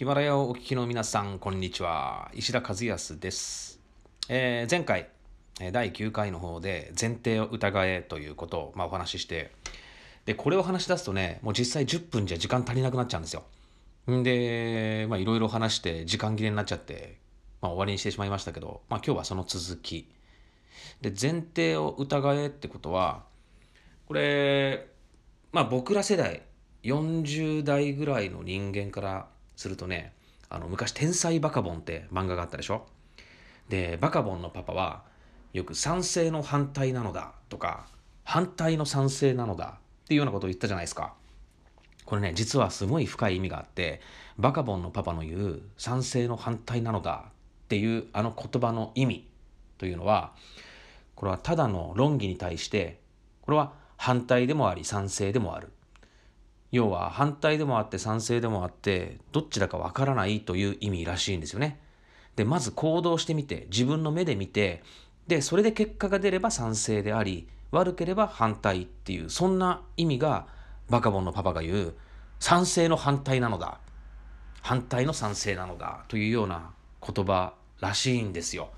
ヒマラヤをお聞きの皆さん、こんにちは。石田和康です。えー、前回、第9回の方で前提を疑えということを、まあ、お話しして、で、これを話し出すとね、もう実際10分じゃ時間足りなくなっちゃうんですよ。んで、まあいろいろ話して時間切れになっちゃって、まあ終わりにしてしまいましたけど、まあ今日はその続き。で、前提を疑えってことは、これ、まあ僕ら世代、40代ぐらいの人間からするとね、あの昔「天才バカボン」って漫画があったでしょ？でバカボンのパパはよく賛成の反対なのだとか反対の賛成なのだっていうようなことを言ったじゃないですか。これね実はすごい深い意味があってバカボンのパパの言う賛成の反対なのだっていうあの言葉の意味というのはこれはただの論議に対してこれは反対でもあり賛成でもある。要は反対でもあって賛成でもあってどっちだかわからないという意味らしいんですよね。でまず行動してみて自分の目で見てでそれで結果が出れば賛成であり悪ければ反対っていうそんな意味がバカボンのパパが言う賛成の反対なのだ反対の賛成なのだというような言葉らしいんですよ。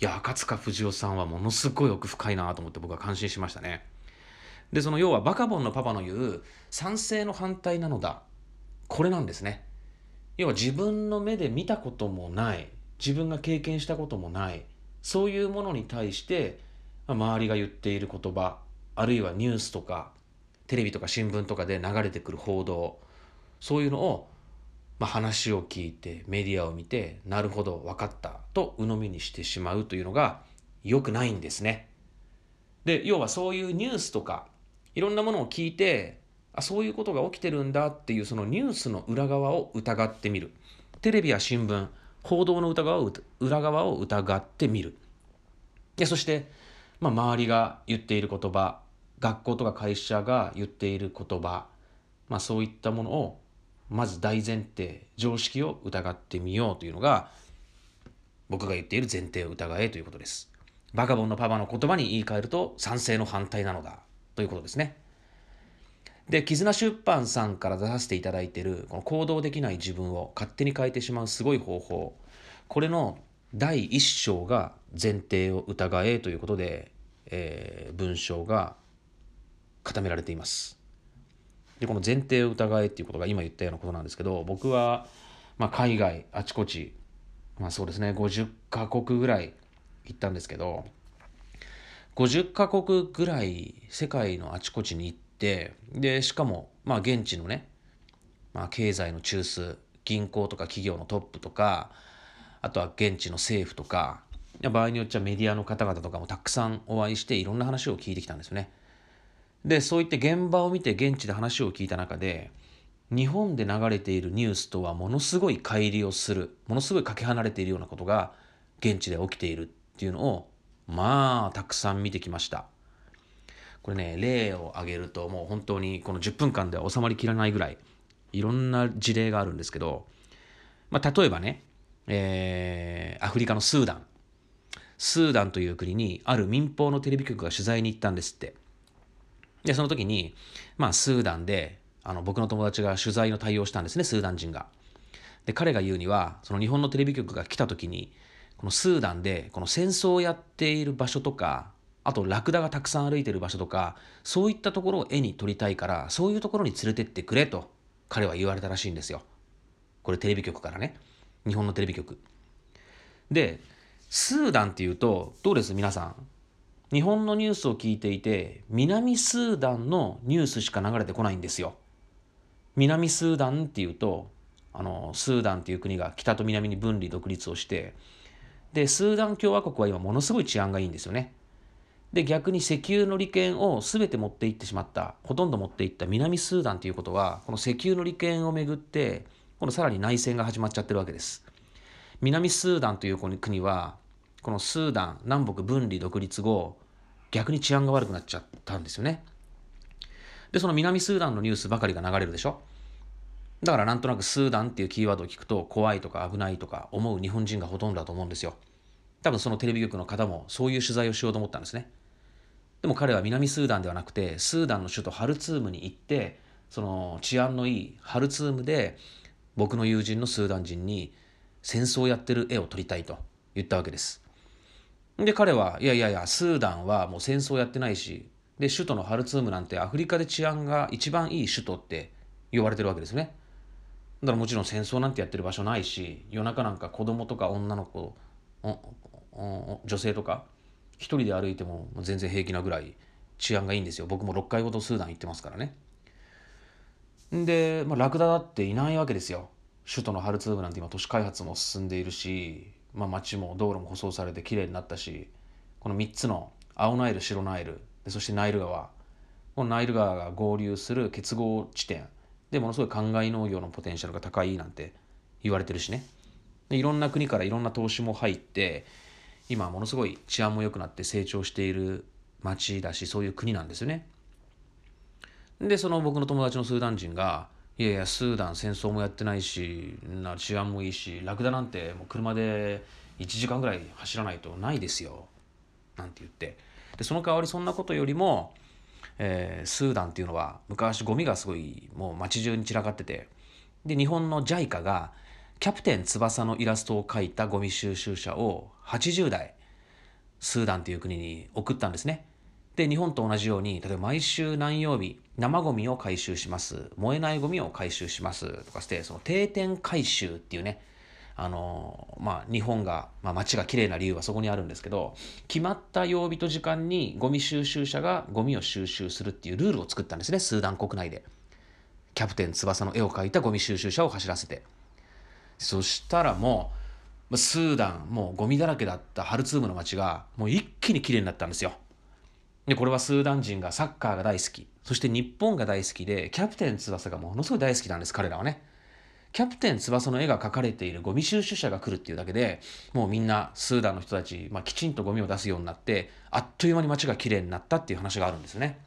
いや赤塚不二夫さんはものすごい奥深いなと思って僕は感心しましたね。でその要はバカボンのパパの言う賛成の反対なのだ。これなんですね。要は自分の目で見たこともない。自分が経験したこともない。そういうものに対して周りが言っている言葉あるいはニュースとかテレビとか新聞とかで流れてくる報道そういうのを、まあ、話を聞いてメディアを見てなるほど分かった。と鵜呑みにしてしまうというのが良くないんですね。で要はそういうニュースとかいろんなものを聞いてあそういうことが起きてるんだっていうそのニュースの裏側を疑ってみる。テレビや新聞報道の裏側を裏側を疑ってみる。でそして、まあ、周りが言っている言葉学校とか会社が言っている言葉、まあ、そういったものをまず大前提常識を疑ってみようというのが僕が言っている前提を疑えということです。バカボンのパパの言葉に言い換えると賛成の反対なのだ。ということですね。で、絆出版さんから出させていただいてる、この行動できない自分を勝手に変えてしまうすごい方法、これの第一章が前提を疑えということで、えー、文章が固められています。で、この前提を疑えっていうことが今言ったようなことなんですけど、僕は、まあ、海外あちこち、まあそうですね、50カ国ぐらい行ったんですけど、50カ国ぐらい世界のあちこちに行ってでしかもまあ現地のね、まあ、経済の中枢銀行とか企業のトップとかあとは現地の政府とか場合によっちゃメディアの方々とかもたくさんお会いしていろんな話を聞いてきたんですよね。でそういって現場を見て現地で話を聞いた中で日本で流れているニュースとはものすごい乖離をするものすごいかけ離れているようなことが現地で起きているっていうのをまあたくさん見てきました。これね例を挙げるともう本当にこの10分間では収まりきらないぐらいいろんな事例があるんですけど、まあ、例えばね、えー、アフリカのスーダン。スーダンという国にある民放のテレビ局が取材に行ったんですって。でその時に、まあ、スーダンであの僕の友達が取材の対応したんですねスーダン人が。で彼が言うにはその日本のテレビ局が来た時にこのスーダンでこの戦争をやっている場所とかあとラクダがたくさん歩いている場所とかそういったところを絵に撮りたいからそういうところに連れてってくれと彼は言われたらしいんですよ。これテレビ局からね。日本のテレビ局。でスーダンっていうとどうです？皆さん。日本のニュースを聞いていて南スーダンのニュースしか流れてこないんですよ。南スーダンっていうとあのスーダンっていう国が北と南に分離独立をしてでスーダン共和国は今ものすごい治安がいいんですよね。で逆に石油の利権を全て持っていってしまったほとんど持っていった南スーダンということはこの石油の利権をめぐってこのさらに内戦が始まっちゃってるわけです。南スーダンという国はこのスーダン南北分離独立後逆に治安が悪くなっちゃったんですよね。でその南スーダンのニュースばかりが流れるでしょ。だからなんとなくスーダンっていうキーワードを聞くと怖いとか危ないとか思う日本人がほとんどだと思うんですよ。多分そのテレビ局の方もそういう取材をしようと思ったんですね。でも彼は南スーダンではなくてスーダンの首都ハルツームに行ってその治安のいいハルツームで僕の友人のスーダン人に戦争をやってる絵を撮りたいと言ったわけですで彼はいやいやいやスーダンはもう戦争やってないしで首都のハルツームなんてアフリカで治安が一番いい首都って言われてるわけですねだからもちろん戦争なんてやってる場所ないし夜中なんか子供とか女の子女性とか一人で歩いても全然平気なぐらい治安がいいんですよ。僕も6回ほどスーダン行ってますからね。で、まあ、ラクダだっていないわけですよ。首都のハルツームなんて今都市開発も進んでいるし、まあ、街も道路も舗装されてきれいになったしこの3つの青ナイル白ナイル。そしてナイル川。このナイル川が合流する結合地点。でものすごい灌漑農業のポテンシャルが高いなんて言われてるしね。でいろんな国からいろんな投資も入って今ものすごい治安も良くなって成長している町だしそういう国なんですよね。でその僕の友達のスーダン人が「いやいやスーダン戦争もやってないしな治安もいいしラクダなんてもう車で1時間ぐらい走らないとないですよ」なんて言って。でその代わりそんなことよりも、えー、スーダンっていうのは昔ゴミがすごいもう街中に散らかっててで日本の JICA がキャプテン翼のイラストを描いたゴミ収集車を80台スーダンという国に送ったんですね。で日本と同じように例えば毎週何曜日生ゴミを回収します燃えないゴミを回収しますとかしてその定点回収っていうねあのまあ、日本が、まあ、街がきれいな理由はそこにあるんですけど決まった曜日と時間にゴミ収集車がゴミを収集するっていうルールを作ったんですねスーダン国内で。キャプテン翼の絵を描いたゴミ収集車を走らせて。そしたらもうスーダンもうゴミだらけだったハルツームの街がもう一気にきれいになったんですよ。でこれはスーダン人がサッカーが大好き。そして日本が大好きでキャプテン翼がものすごい大好きなんです彼らはね。キャプテン翼の絵が描かれているゴミ収集車が来るっていうだけでもうみんなスーダンの人たち、まあ、きちんとゴミを出すようになってあっという間に街がきれいになったっていう話があるんですね。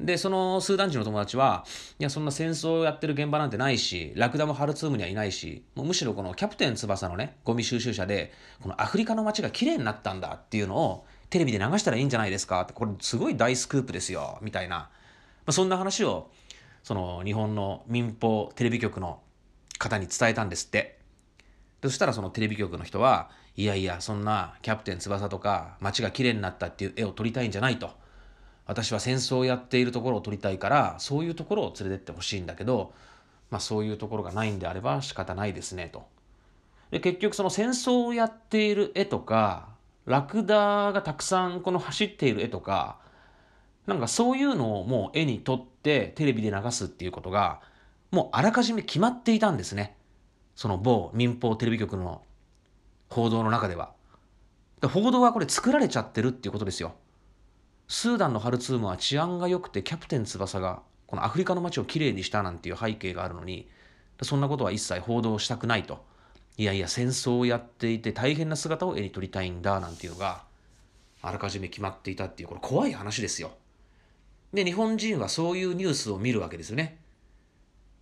でそのスーダン人の友達はいやそんな戦争をやってる現場なんてないしラクダもハルツームにはいないしもうむしろこのキャプテン翼のねゴミ収集車でこのアフリカの街がきれいになったんだっていうのをテレビで流したらいいんじゃないですかってこれすごい大スクープですよみたいな、まあ、そんな話をその日本の民放テレビ局の方に伝えたんですってそしたらそのテレビ局の人はいやいやそんなキャプテン翼とか街がきれいになったっていう絵を撮りたいんじゃないと私は戦争をやっているところを撮りたいからそういうところを連れてってほしいんだけど、まあ、そういうところがないんであれば仕方ないですねと。で結局その戦争をやっている絵とかラクダがたくさんこの走っている絵とかなんかそういうのをもう絵に撮ってテレビで流すっていうことがもうあらかじめ決まっていたんですね。その某民放テレビ局の報道の中では。報道はこれ作られちゃってるっていうことですよ。スーダンのハルツームは治安が良くてキャプテン翼がこのアフリカの街をきれいにしたなんていう背景があるのにそんなことは一切報道したくないといやいや戦争をやっていて大変な姿を絵に撮りたいんだなんていうのがあらかじめ決まっていたっていうこれ怖い話ですよで日本人はそういうニュースを見るわけですよね。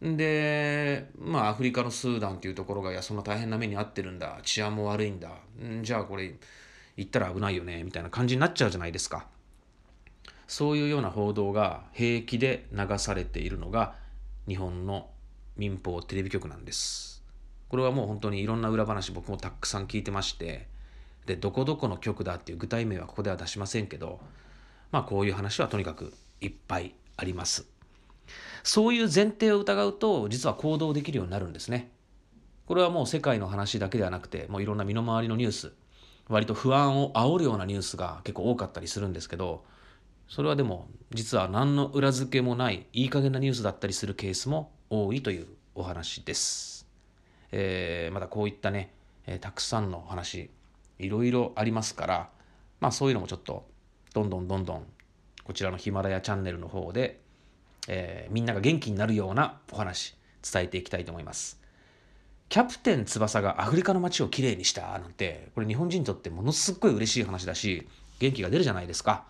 でまあアフリカのスーダンっていうところがいやそんな大変な目に遭ってるんだ。治安も悪いんだ。んじゃあこれ行ったら危ないよね。みたいな感じになっちゃうじゃないですか。そういうような報道が平気で流されているのが日本の民放テレビ局なんです。これはもう本当にいろんな裏話僕もたくさん聞いてまして。でどこどこの局だっていう具体名はここでは出しませんけどまあこういう話はとにかくいっぱいありますそういう前提を疑うと実は行動できるようになるんですね。これはもう世界の話だけではなくてもういろんな身の回りのニュース割と不安を煽るようなニュースが結構多かったりするんですけどそれはでも実は何の裏付けもないいい加減なニュースだったりするケースも多いというお話です。えー、またこういったね、えー、たくさんの話いろいろありますからまあそういうのもちょっとどんどんどんどんこちらのヒマラヤチャンネルの方でえー、みんなが元気になるようなお話伝えていきたいと思います。キャプテン翼がアフリカの街をきれいにしたなんてこれ日本人にとってものすごい嬉しい話だし元気が出るじゃないですか。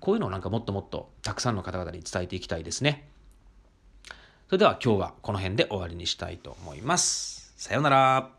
こういうのをなんかもっともっとたくさんの方々に伝えていきたいですね。それでは今日はこの辺で終わりにしたいと思います。さようなら。